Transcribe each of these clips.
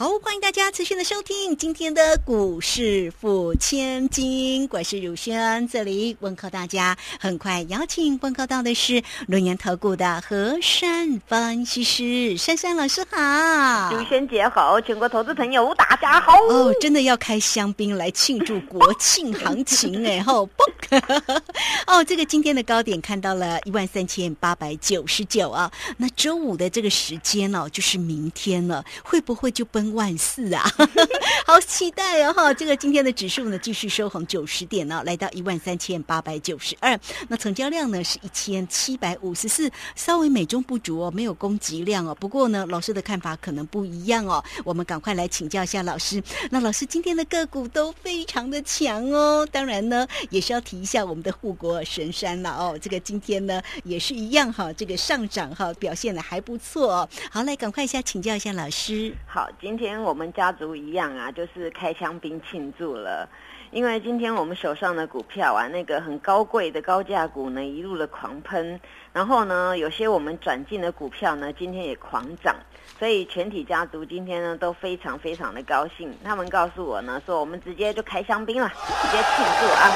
好，欢迎大家持续的收听今天的股市付千金，我是汝轩，这里问候大家。很快邀请问候到的是龙岩投顾的何山分析师珊珊老师好，汝轩姐好，全国投资朋友大家好。哦，真的要开香槟来庆祝国庆行情哎吼，嘣！哦，这个今天的高点看到了一万三千八百九十九啊，那周五的这个时间哦，就是明天了，会不会就万四啊，好期待哦！哈，这个今天的指数呢继续收红九十点呢，来到一万三千八百九十二。那成交量呢是一千七百五十四，稍微美中不足哦，没有供给量哦。不过呢，老师的看法可能不一样哦。我们赶快来请教一下老师。那老师今天的个股都非常的强哦，当然呢也是要提一下我们的护国神山了哦。这个今天呢也是一样哈，这个上涨哈表现的还不错哦。好，来赶快一下请教一下老师。好，今今天我们家族一样啊，就是开香槟庆祝了，因为今天我们手上的股票啊，那个很高贵的高价股呢，一路的狂喷，然后呢，有些我们转进的股票呢，今天也狂涨，所以全体家族今天呢都非常非常的高兴。他们告诉我呢，说我们直接就开香槟了，直接庆祝啊。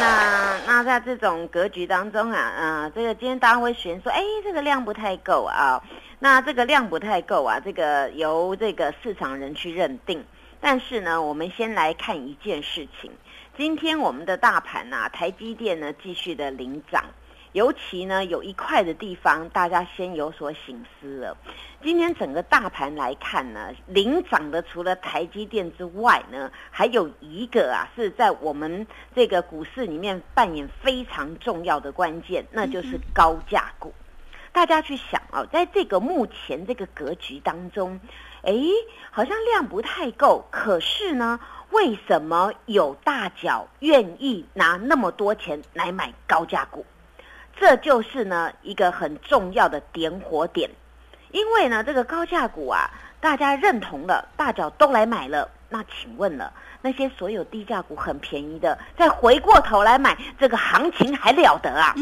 那那在这种格局当中啊，啊，这个今天大家会选说，哎，这个量不太够啊。那这个量不太够啊，这个由这个市场人去认定。但是呢，我们先来看一件事情。今天我们的大盘呐，台积电呢继续的领涨，尤其呢有一块的地方，大家先有所醒思了。今天整个大盘来看呢，领涨的除了台积电之外呢，还有一个啊是在我们这个股市里面扮演非常重要的关键，那就是高价股。大家去想啊，在这个目前这个格局当中，哎，好像量不太够。可是呢，为什么有大脚愿意拿那么多钱来买高价股？这就是呢一个很重要的点火点。因为呢，这个高价股啊，大家认同了，大脚都来买了。那请问了，那些所有低价股很便宜的，再回过头来买，这个行情还了得啊？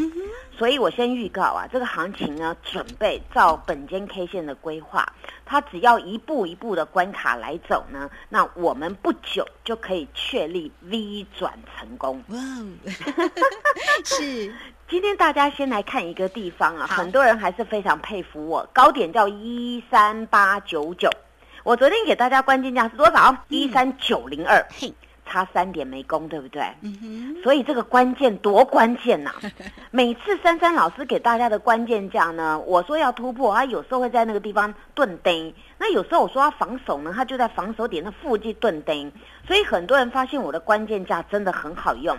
所以我先预告啊，这个行情呢，准备照本间 K 线的规划，它只要一步一步的关卡来走呢，那我们不久就可以确立 V 转成功。哇，是。今天大家先来看一个地方啊，很多人还是非常佩服我，高点叫一三八九九，我昨天给大家关键价是多少？一三九零二。差三点没攻，对不对？嗯哼。所以这个关键多关键呐！每次珊珊老师给大家的关键价呢，我说要突破，他有时候会在那个地方顿钉；那有时候我说要防守呢，他就在防守点的附近顿钉。所以很多人发现我的关键价真的很好用。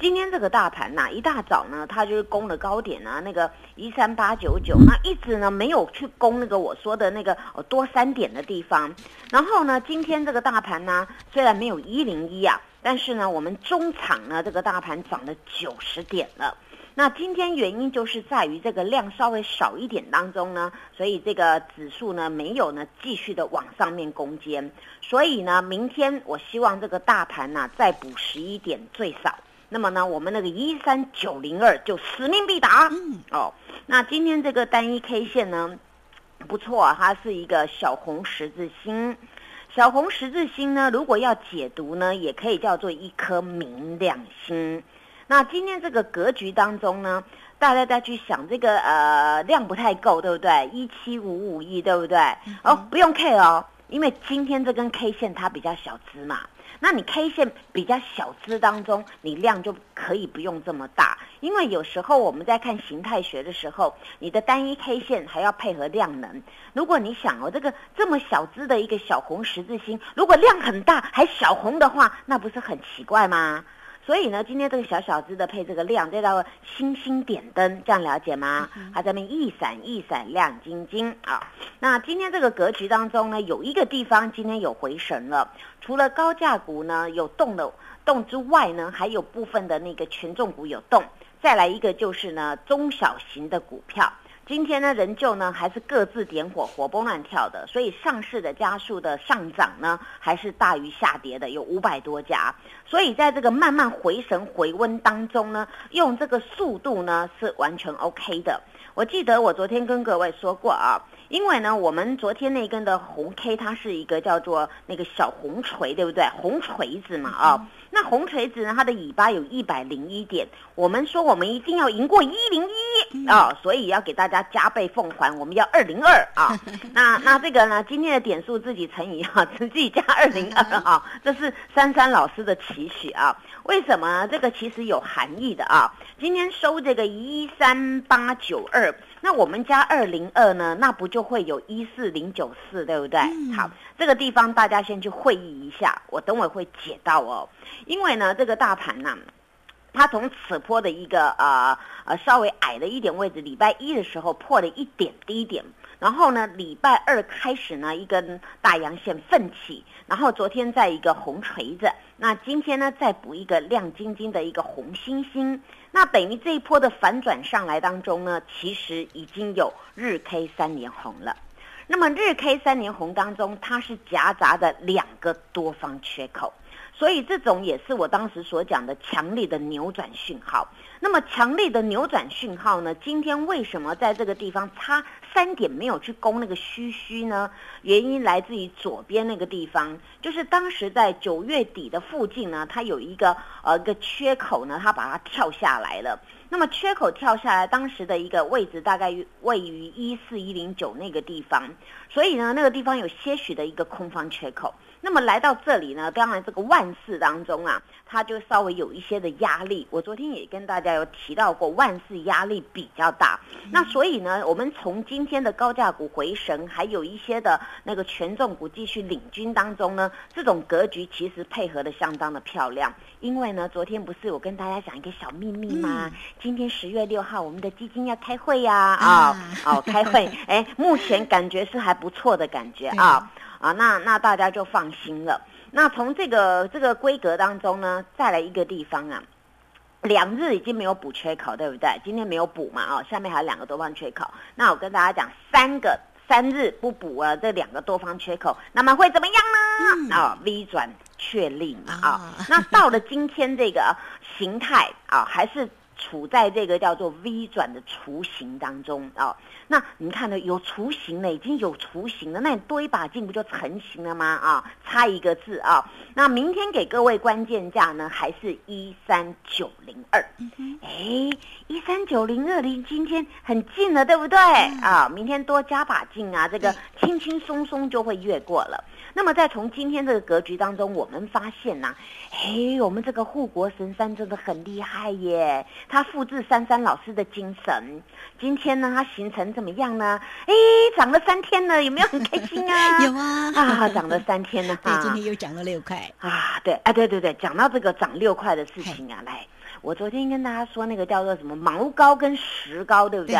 今天这个大盘呐，一大早呢，它就是攻了高点啊，那个一三八九九，那一直呢没有去攻那个我说的那个多三点的地方。然后呢，今天这个大盘呢，虽然没有一零一啊，但是呢，我们中场呢这个大盘涨了九十点了。那今天原因就是在于这个量稍微少一点当中呢，所以这个指数呢没有呢继续的往上面攻坚。所以呢，明天我希望这个大盘呢再补十一点最少。那么呢，我们那个一三九零二就使命必达。嗯，哦，那今天这个单一 K 线呢，不错啊，它是一个小红十字星。小红十字星呢，如果要解读呢，也可以叫做一颗明亮星。那今天这个格局当中呢，大家再去想这个呃量不太够，对不对？一七五五亿，对不对？哦，不用 K 哦，因为今天这根 K 线它比较小只嘛。那你 K 线比较小支当中，你量就可以不用这么大，因为有时候我们在看形态学的时候，你的单一 K 线还要配合量能。如果你想哦，这个这么小支的一个小红十字星，如果量很大还小红的话，那不是很奇怪吗？所以呢，今天这个小小只的配这个亮，这叫星星点灯，这样了解吗？它这边一闪一闪亮晶晶啊。那今天这个格局当中呢，有一个地方今天有回神了，除了高价股呢有动的动之外呢，还有部分的那个权重股有动。再来一个就是呢中小型的股票。今天呢，仍旧呢还是各自点火，活蹦乱跳的，所以上市的家数的上涨呢，还是大于下跌的，有五百多家。所以在这个慢慢回神回温当中呢，用这个速度呢是完全 OK 的。我记得我昨天跟各位说过啊。因为呢，我们昨天那根的红 K，它是一个叫做那个小红锤，对不对？红锤子嘛，啊，红锤子呢，它的尾巴有一百零一点。我们说我们一定要赢过一零一啊，所以要给大家加倍奉还，我们要二零二啊。那那这个呢，今天的点数自己乘以哈，自己加二零二啊，这是珊珊老师的期许啊。为什么？这个其实有含义的啊。今天收这个一三八九二。那我们加二零二呢？那不就会有一四零九四，对不对？好，这个地方大家先去会议一下，我等会会解到哦。因为呢，这个大盘呢，它从此坡的一个呃呃稍微矮的一点位置，礼拜一的时候破了一点低点。然后呢，礼拜二开始呢，一根大阳线奋起，然后昨天在一个红锤子，那今天呢再补一个亮晶晶的一个红星星，那等于这一波的反转上来当中呢，其实已经有日 K 三连红了。那么日 K 三连红当中，它是夹杂的两个多方缺口，所以这种也是我当时所讲的强烈的扭转讯号。那么强烈的扭转讯号呢？今天为什么在这个地方差三点没有去攻那个虚虚呢？原因来自于左边那个地方，就是当时在九月底的附近呢，它有一个呃一个缺口呢，它把它跳下来了。那么缺口跳下来，当时的一个位置大概位于一四一零九那个地方，所以呢，那个地方有些许的一个空方缺口。那么来到这里呢，当然这个万事当中啊，它就稍微有一些的压力。我昨天也跟大家有提到过，万事压力比较大。那所以呢，我们从今天的高价股回神，还有一些的那个权重股继续领军当中呢，这种格局其实配合的相当的漂亮。因为呢，昨天不是我跟大家讲一个小秘密吗？今天十月六号，我们的基金要开会呀！啊，哦，开会，哎，目前感觉是还不错的感觉啊。啊，那那大家就放心了。那从这个这个规格当中呢，再来一个地方啊，两日已经没有补缺口，对不对？今天没有补嘛，哦，下面还有两个多方缺口。那我跟大家讲，三个三日不补啊，这两个多方缺口，那么会怎么样呢？啊，V 转确立嘛，啊，那到了今天这个形态啊，还是。处在这个叫做 V 转的雏形当中啊，那你看呢？有雏形了，已经有雏形了，那你多一把劲不就成型了吗？啊，差一个字啊。那明天给各位关键价呢，还是一三九零二。哎，一三九零二离今天很近了，对不对？啊，明天多加把劲啊，这个轻轻松松就会越过了。那么，在从今天这个格局当中，我们发现呐，嘿，我们这个护国神山真的很厉害耶！它复制珊珊老师的精神，今天呢，它形成怎么样呢？哎，涨了三天了，有没有很开心啊？有啊，啊，涨了三天了，对，今天又涨了六块啊！对，哎，对对对，讲到这个涨六块的事情啊，来，我昨天跟大家说那个叫做什么毛膏跟石膏，对不对？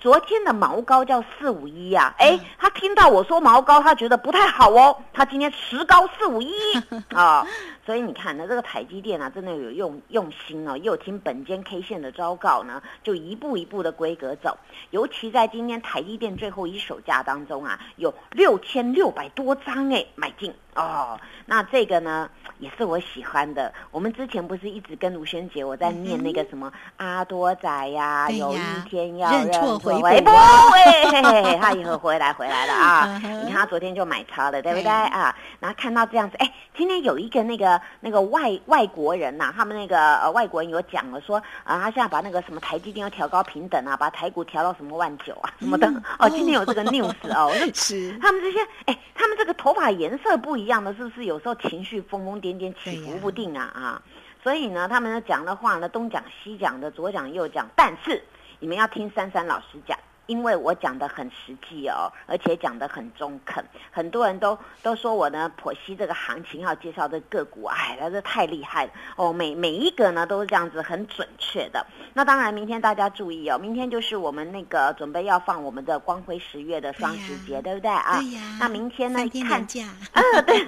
昨天的毛膏叫四五一呀，哎，他听到我说毛膏，他觉得不太好哦，他今天石膏四五一。啊，所以你看呢，这个台积电啊，真的有用用心哦，又听本间 K 线的昭告呢，就一步一步的规格走，尤其在今天台积电最后一手价当中啊，有六千六百多张哎，买进哦，那这个呢？也是我喜欢的。我们之前不是一直跟卢轩姐我在念那个什么阿多仔呀，有一天要认错回补。哎，他以后回来回来了啊！你看他昨天就买超了，对不对啊？然后看到这样子，哎，今天有一个那个那个外外国人呐，他们那个呃外国人有讲了说啊，他现在把那个什么台积电要调高平等啊，把台股调到什么万九啊什么的。哦，今天有这个 news 哦，是他们这些哎，他们这个头发颜色不一样的，是不是有时候情绪疯疯癫？点点起伏不定啊啊，所以呢，他们讲的话呢，东讲西讲的，左讲右讲，但是你们要听珊珊老师讲。因为我讲的很实际哦，而且讲的很中肯，很多人都都说我呢剖析这个行情要介绍的个股，哎，那这太厉害了哦，每每一个呢都是这样子很准确的。那当然，明天大家注意哦，明天就是我们那个准备要放我们的光辉十月的双十节，对不对啊？对呀。那明天呢看价，啊，对，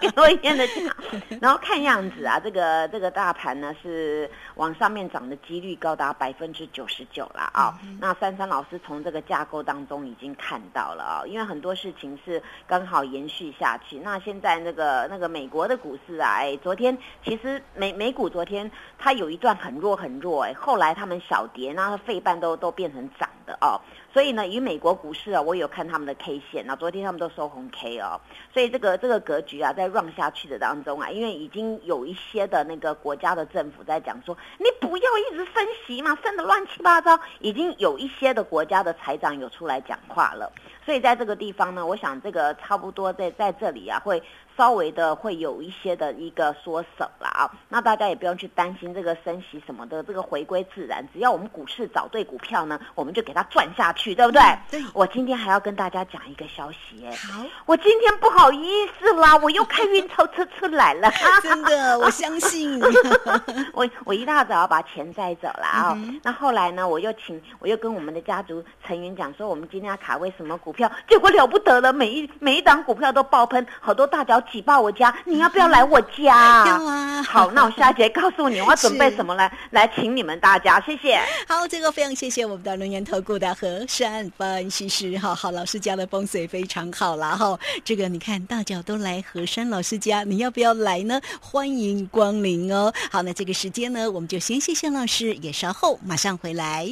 给我一天的价。然后看样子啊，这个这个大盘呢是往上面涨的几率高达百分之九十九了啊。那珊珊老师从从这个架构当中已经看到了啊，因为很多事情是刚好延续下去。那现在那个那个美国的股市啊，哎，昨天其实美美股昨天它有一段很弱很弱，哎，后来他们小跌，那费半都都变成涨的哦。所以呢，以美国股市啊，我有看他们的 K 线那昨天他们都收红 K 哦，所以这个这个格局啊，在 run 下去的当中啊，因为已经有一些的那个国家的政府在讲说，你不要一直升息嘛，升的乱七八糟，已经有一些的国家的财长有出来讲话了，所以在这个地方呢，我想这个差不多在在这里啊会。稍微的会有一些的一个缩手了啊，那大家也不用去担心这个升息什么的，这个回归自然，只要我们股市找对股票呢，我们就给它赚下去，对不对？对。我今天还要跟大家讲一个消息，哎，好，我今天不好意思啦，我又开运钞车出来了，真的，我相信。我我一大早把钱带走了啊，那后来呢，我又请，我又跟我们的家族成员讲说，我们今天要卡位什么股票，结果了不得了，每一每一档股票都爆喷，好多大脚。挤爆我家，你要不要来我家？要啊！好，那我下一节告诉你，我要准备什么来 来请你们大家，谢谢。好，这个非常谢谢我们的龙岩投顾的何山分析师哈，好老师家的风水非常好啦哈。这个你看大家都来何山老师家，你要不要来呢？欢迎光临哦。好，那这个时间呢，我们就先谢谢老师，也稍后马上回来。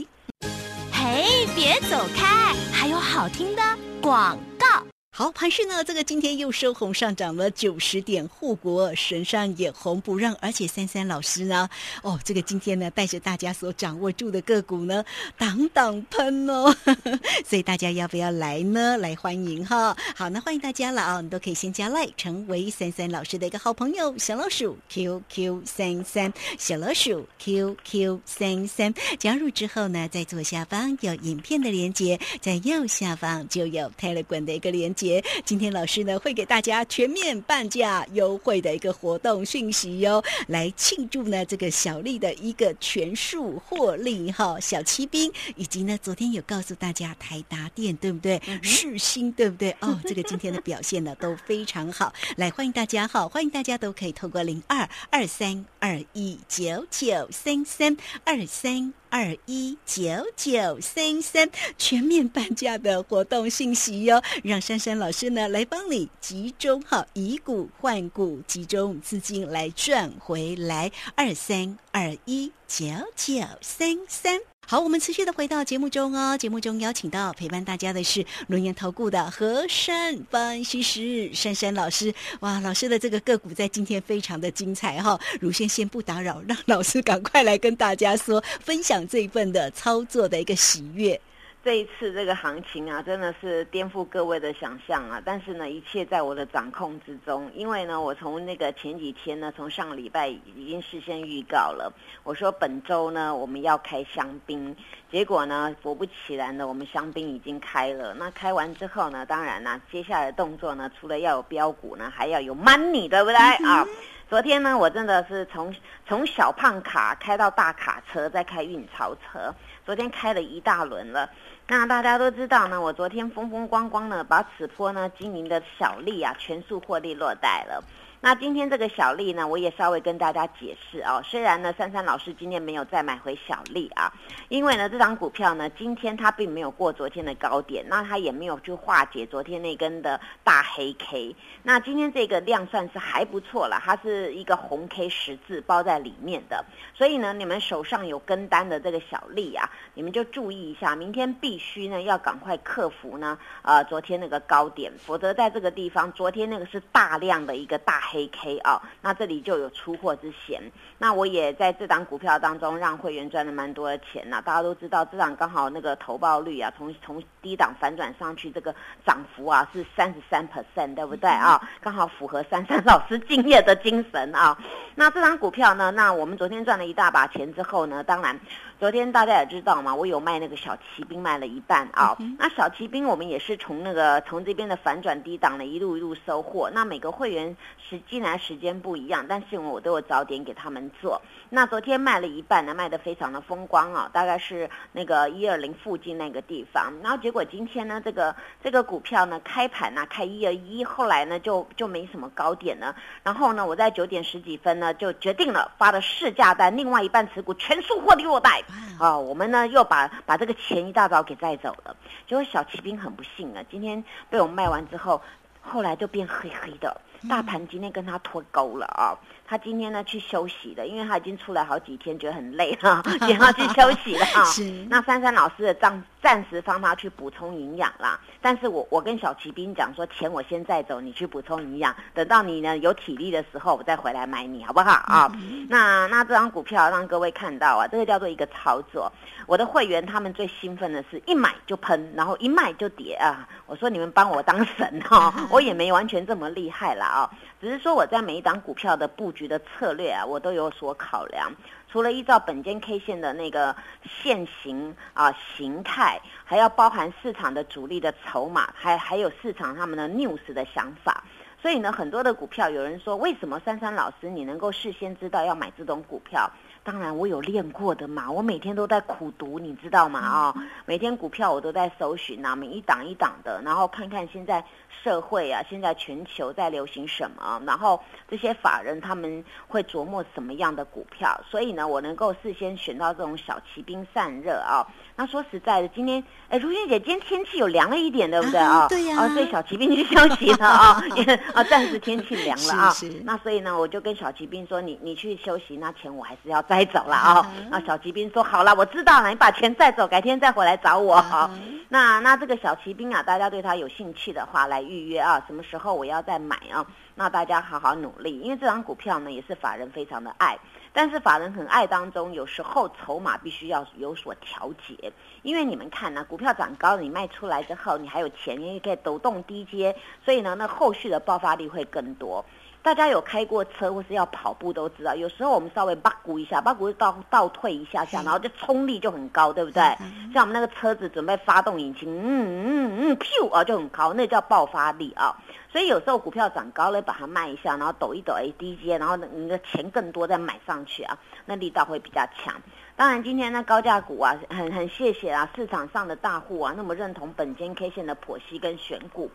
嘿，别走开，还有好听的广告。好，盘市呢？这个今天又收红，上涨了九十点，护国神上也红不让，而且三三老师呢，哦，这个今天呢，带着大家所掌握住的个股呢，挡挡喷哦，所以大家要不要来呢？来欢迎哈！好，那欢迎大家了啊！你都可以先加赖，成为三三老师的一个好朋友，小老鼠 QQ 三三，小老鼠 QQ 三三，加入之后呢，在左下方有影片的连接，在右下方就有 Telegram 的一个连接。今天老师呢会给大家全面半价优惠的一个活动讯息哟，来庆祝呢这个小丽的一个全数获利哈，小骑兵以及呢昨天有告诉大家台达店对不对？世新对不对？哦，这个今天的表现呢都非常好，来欢迎大家哈，欢迎大家都可以透过零二二三二一九九三三二三。二一九九三三全面半价的活动信息哟，让珊珊老师呢来帮你集中哈以股换股，集中资金来赚回来。二三二一九九三三。好，我们持续的回到节目中哦。节目中邀请到陪伴大家的是轮研投顾的和山分析师珊珊老师。哇，老师的这个个股在今天非常的精彩哈。如先先不打扰，让老师赶快来跟大家说分享这一份的操作的一个喜悦。这一次这个行情啊，真的是颠覆各位的想象啊！但是呢，一切在我的掌控之中。因为呢，我从那个前几天呢，从上个礼拜已经事先预告了，我说本周呢我们要开香槟。结果呢，果不其然的，我们香槟已经开了。那开完之后呢，当然呢，接下来的动作呢，除了要有标股呢，还要有 money，对不对啊？昨天呢，我真的是从从小胖卡开到大卡车，再开运钞车。昨天开了一大轮了。那大家都知道呢，我昨天风风光光呢，把此波呢经营的小利啊全数获利落袋了。那今天这个小丽呢，我也稍微跟大家解释哦。虽然呢，珊珊老师今天没有再买回小丽啊，因为呢，这张股票呢，今天它并没有过昨天的高点，那它也没有去化解昨天那根的大黑 K。那今天这个量算是还不错了，它是一个红 K 十字包在里面的，所以呢，你们手上有跟单的这个小丽啊，你们就注意一下，明天必须呢要赶快克服呢，呃，昨天那个高点，否则在这个地方，昨天那个是大量的一个大。黑 K 啊，那这里就有出货之嫌。那我也在这档股票当中让会员赚了蛮多的钱呐。大家都知道，这档刚好那个投报率啊，从从低档反转上去，这个涨幅啊是三十三 percent，对不对啊？刚好符合珊珊老师敬业的精神啊。那这档股票呢，那我们昨天赚了一大把钱之后呢，当然。昨天大家也知道嘛，我有卖那个小骑兵，卖了一半啊。那小骑兵我们也是从那个从这边的反转低档呢一路一路收获。那每个会员实进来时间不一样，但是我都有早点给他们做。那昨天卖了一半呢，卖的非常的风光啊，大概是那个一二零附近那个地方。然后结果今天呢，这个这个股票呢开盘呢开一二一，后来呢就就没什么高点呢。然后呢，我在九点十几分呢就决定了发了市价单，另外一半持股全数获利落袋。啊，我们呢又把把这个钱一大早给带走了。结果小骑兵很不幸啊，今天被我卖完之后，后来就变黑黑的。大盘今天跟他脱钩了啊！他今天呢去休息了，因为他已经出来好几天，觉得很累了，也要去休息了啊。那珊珊老师的账暂时帮他去补充营养啦。但是我我跟小骑兵讲说，钱我先带走，你去补充营养，等到你呢有体力的时候，我再回来买你，好不好啊？那那这张股票让各位看到啊，这个叫做一个操作。我的会员他们最兴奋的是一买就喷，然后一卖就跌啊！我说你们帮我当神哈，我也没完全这么厉害啦啊，只是说我在每一档股票的布局的策略啊，我都有所考量。除了依照本间 K 线的那个线形啊形态，还要包含市场的主力的筹码，还还有市场他们的 news 的想法。所以呢，很多的股票有人说，为什么珊珊老师你能够事先知道要买这种股票？当然，我有练过的嘛，我每天都在苦读，你知道吗？啊，每天股票我都在搜寻啊，每一档一档的，然后看看现在社会啊，现在全球在流行什么，然后这些法人他们会琢磨什么样的股票，所以呢，我能够事先选到这种小骑兵散热啊。那说实在的，今天哎，如萱姐，今天天气有凉了一点，对不对啊？对呀。啊，所以小骑兵去休息了啊，啊，暂时天气凉了啊。那所以呢，我就跟小骑兵说，你你去休息，那钱我还是要摘走了啊。那小骑兵说好了，我知道了，你把钱摘走，改天再回来找我啊。那那这个小骑兵啊，大家对他有兴趣的话，来预约啊，什么时候我要再买啊？那大家好好努力，因为这张股票呢，也是法人非常的爱。但是法人很爱当中，有时候筹码必须要有所调节，因为你们看呢，股票涨高了，你卖出来之后，你还有钱，你也可以抖动低阶，所以呢，那后续的爆发力会更多。大家有开过车或是要跑步都知道，有时候我们稍微八股一下，八股倒倒退一下下，然后就冲力就很高，对不对？像我们那个车子准备发动引擎，嗯嗯嗯，噗啊就很高，那叫爆发力啊。所以有时候股票涨高了，把它卖一下，然后抖一抖 A D 接，然后你的钱更多再买上去啊，那力道会比较强。当然今天呢高价股啊，很很谢谢啊市场上的大户啊，那么认同本间 K 线的剖析跟选股。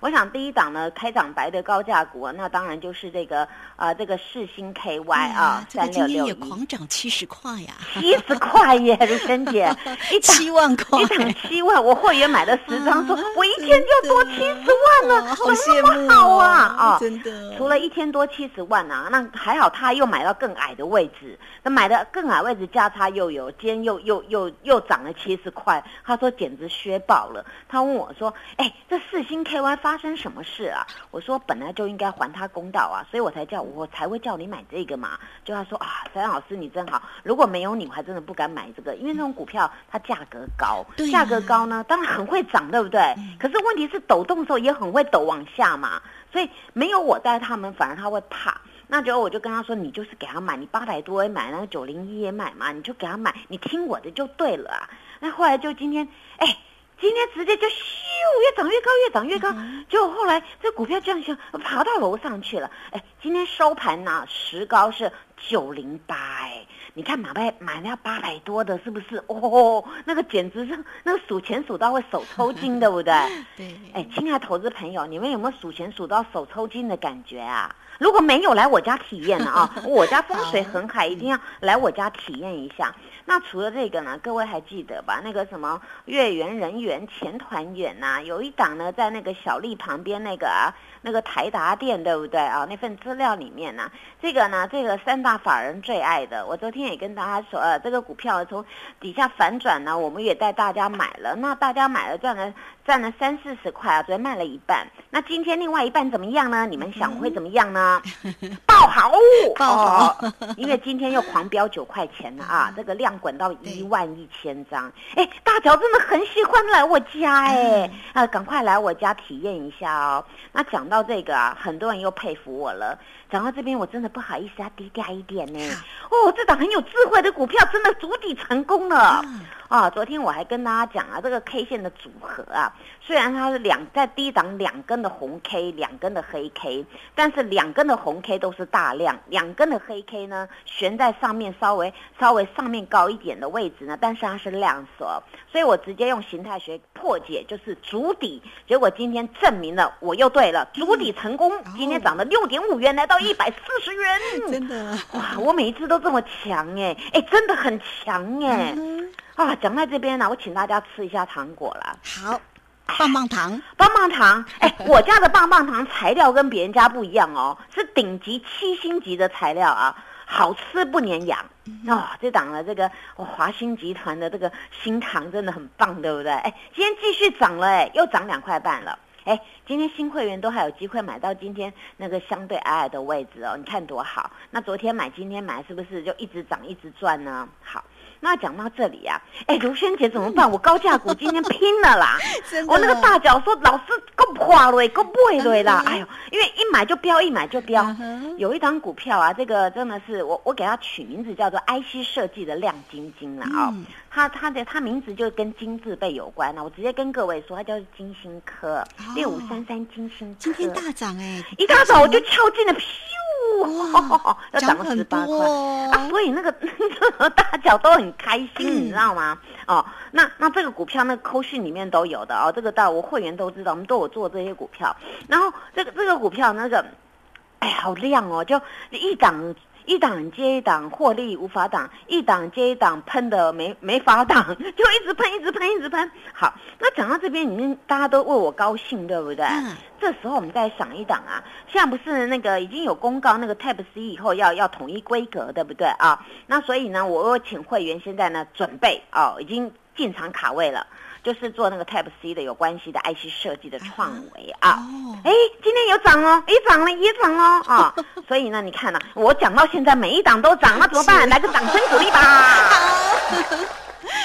我想第一档呢，开涨白的高价股，那当然就是这个啊，这个世星 KY 啊，三六六也狂涨七十块呀，七十块耶，如萱姐，一七万块，一涨七万，我会员买了十张，说我一天就多七十万了，好羡慕好啊？啊，真的，除了一天多七十万啊，那还好他又买到更矮的位置，那买的更矮位置价差又有，今天又又又又涨了七十块，他说简直削爆了，他问我说，哎，这四星 KY。发生什么事啊？我说本来就应该还他公道啊，所以我才叫我才会叫你买这个嘛。就他说啊，陈老师你真好，如果没有你，我还真的不敢买这个，因为那种股票它价格高，价格高呢，当然很会涨，对不对？可是问题是抖动的时候也很会抖往下嘛，所以没有我带他们，反而他会怕。那之后我就跟他说，你就是给他买，你八百多也买，那个九零一也买嘛，你就给他买，你听我的就对了啊。那后来就今天，哎。今天直接就咻，越涨越高，越涨越高，结果后来这股票这样就爬到楼上去了。哎，今天收盘呢，时高是九零八，哎，你看马拜买那八百多的，是不是？哦，那个简直是那个数钱数到会手抽筋，对不对？对。哎，亲爱的投资朋友，你们有没有数钱数到手抽筋的感觉啊？如果没有来我家体验的啊，我家风水很好，一定要来我家体验一下。那除了这个呢，各位还记得吧？那个什么月圆人圆钱团圆呐，有一档呢，在那个小丽旁边那个啊。那个台达店对不对啊？那份资料里面呢，这个呢，这个三大法人最爱的，我昨天也跟大家说，呃，这个股票从底下反转呢，我们也带大家买了，那大家买了赚了赚了三四十块啊，昨天卖了一半，那今天另外一半怎么样呢？你们想会怎么样呢？爆好，爆好，因为今天又狂飙九块钱了啊，这个量滚到一万一千张，哎，大乔真的很喜欢来我家哎，啊，赶快来我家体验一下哦。那讲到。到这个啊，很多人又佩服我了。讲到这边，我真的不好意思啊低调一点呢。哦，这档很有智慧的股票，真的足底成功了。啊，昨天我还跟大家讲啊，这个 K 线的组合啊，虽然它是两在低档两根的红 K，两根的黑 K，但是两根的红 K 都是大量，两根的黑 K 呢悬在上面稍微稍微上面高一点的位置呢，但是它是量缩，所以我直接用形态学破解，就是主底。结果今天证明了我又对了，主底成功，今天涨了六点五元，来到一百四十元，真的哇！我每一次都这么强哎哎，真的很强哎。啊，讲在这边呢，我请大家吃一下糖果了。好，棒棒糖，棒棒糖。哎，我家的棒棒糖材料跟别人家不一样哦，是顶级七星级的材料啊，好吃不粘牙。哦，这档了这个华兴集团的这个新糖真的很棒，对不对？哎，今天继续涨了，哎，又涨两块半了。哎，今天新会员都还有机会买到今天那个相对矮矮的位置哦，你看多好。那昨天买，今天买，是不是就一直涨一直赚呢？好。那讲到这里呀，哎，卢萱姐怎么办？我高价股今天拼了啦！我那个大脚说老师够破了，够背了啦！哎呦，因为一买就飙，一买就飙。有一张股票啊，这个真的是我我给它取名字叫做 IC 设计的亮晶晶了啊。它它的它名字就跟金字辈有关了，我直接跟各位说，它叫金星科六五三三金星科。今天大涨哎，一大早我就跳进了。哇，要涨了十八块啊！所以那个 大脚都很开心，你知道吗？哦，那那这个股票那个扣讯里面都有的哦，这个到我会员都知道，我们都有做这些股票。然后这个这个股票那个，哎，好亮哦，就一档。一档接一档获利无法挡，一档接一档喷的没没法挡，就一直喷，一直喷，一直喷。好，那讲到这边，你们大家都为我高兴，对不对？嗯。这时候我们再赏一档啊，现在不是那个已经有公告，那个 Type C 以后要要统一规格，对不对啊？那所以呢，我请会员现在呢准备哦，已经进场卡位了。就是做那个 Type C 的有关系的 IC 设计的创维啊，哎，今天有涨哦，哎涨了，也涨哦啊，所以呢，你看呢，我讲到现在每一档都涨，那怎么办？来个掌声鼓励吧。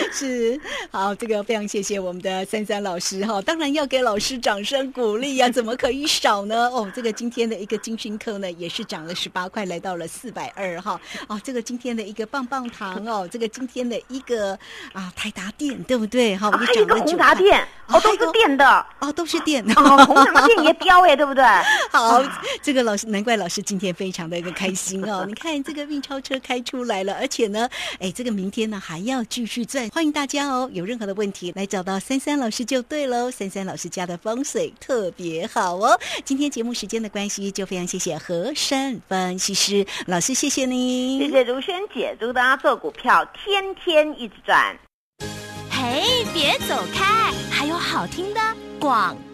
是好，这个非常谢谢我们的三三老师哈，当然要给老师掌声鼓励呀，怎么可以少呢？哦，这个今天的一个金星科呢，也是涨了十八块，来到了四百二哈。哦，这个今天的一个棒棒糖哦，这个今天的一个啊台达电对不对？哈，还有一个宏达电哦，都是电的哦，都是电哦，宏达电也飙哎，对不对？好，这个老师难怪老师今天非常的一个开心哦。你看这个运钞车开出来了，而且呢，哎，这个明天呢还要继续赚。欢迎大家哦！有任何的问题来找到三三老师就对喽。三三老师家的风水特别好哦。今天节目时间的关系，就非常谢谢和山分析师老师，谢谢你，谢谢如萱姐，祝大家做股票天天一直赚。嘿，别走开，还有好听的广告。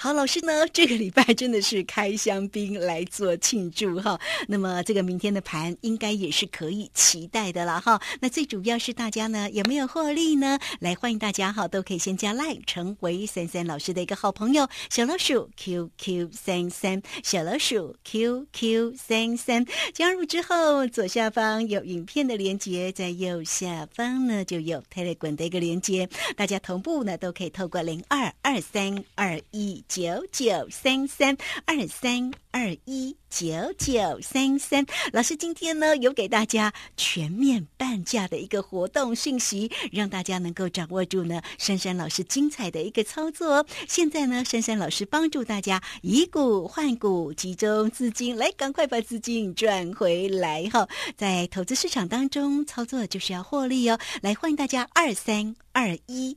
好，老师呢？这个礼拜真的是开香槟来做庆祝哈。那么这个明天的盘应该也是可以期待的了哈。那最主要是大家呢有没有获利呢？来欢迎大家哈，都可以先加 Line 成为三三老师的一个好朋友，小老鼠 QQ 三三，小老鼠 QQ 三三。加入之后，左下方有影片的连接，在右下方呢就有 Telegram 的一个连接，大家同步呢都可以透过零二二三二一。九九三三二三二一九九三三，老师今天呢有给大家全面半价的一个活动信息，让大家能够掌握住呢珊珊老师精彩的一个操作。现在呢，珊珊老师帮助大家以股换股，集中资金，来赶快把资金赚回来哈！在投资市场当中操作就是要获利哦。来欢迎大家二三二一。